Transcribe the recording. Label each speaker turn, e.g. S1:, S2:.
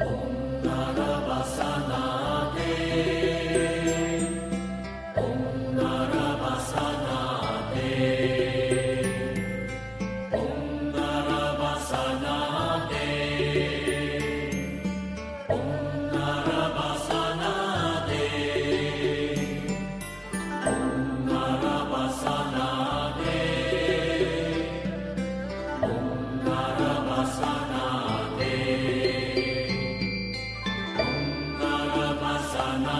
S1: Om na na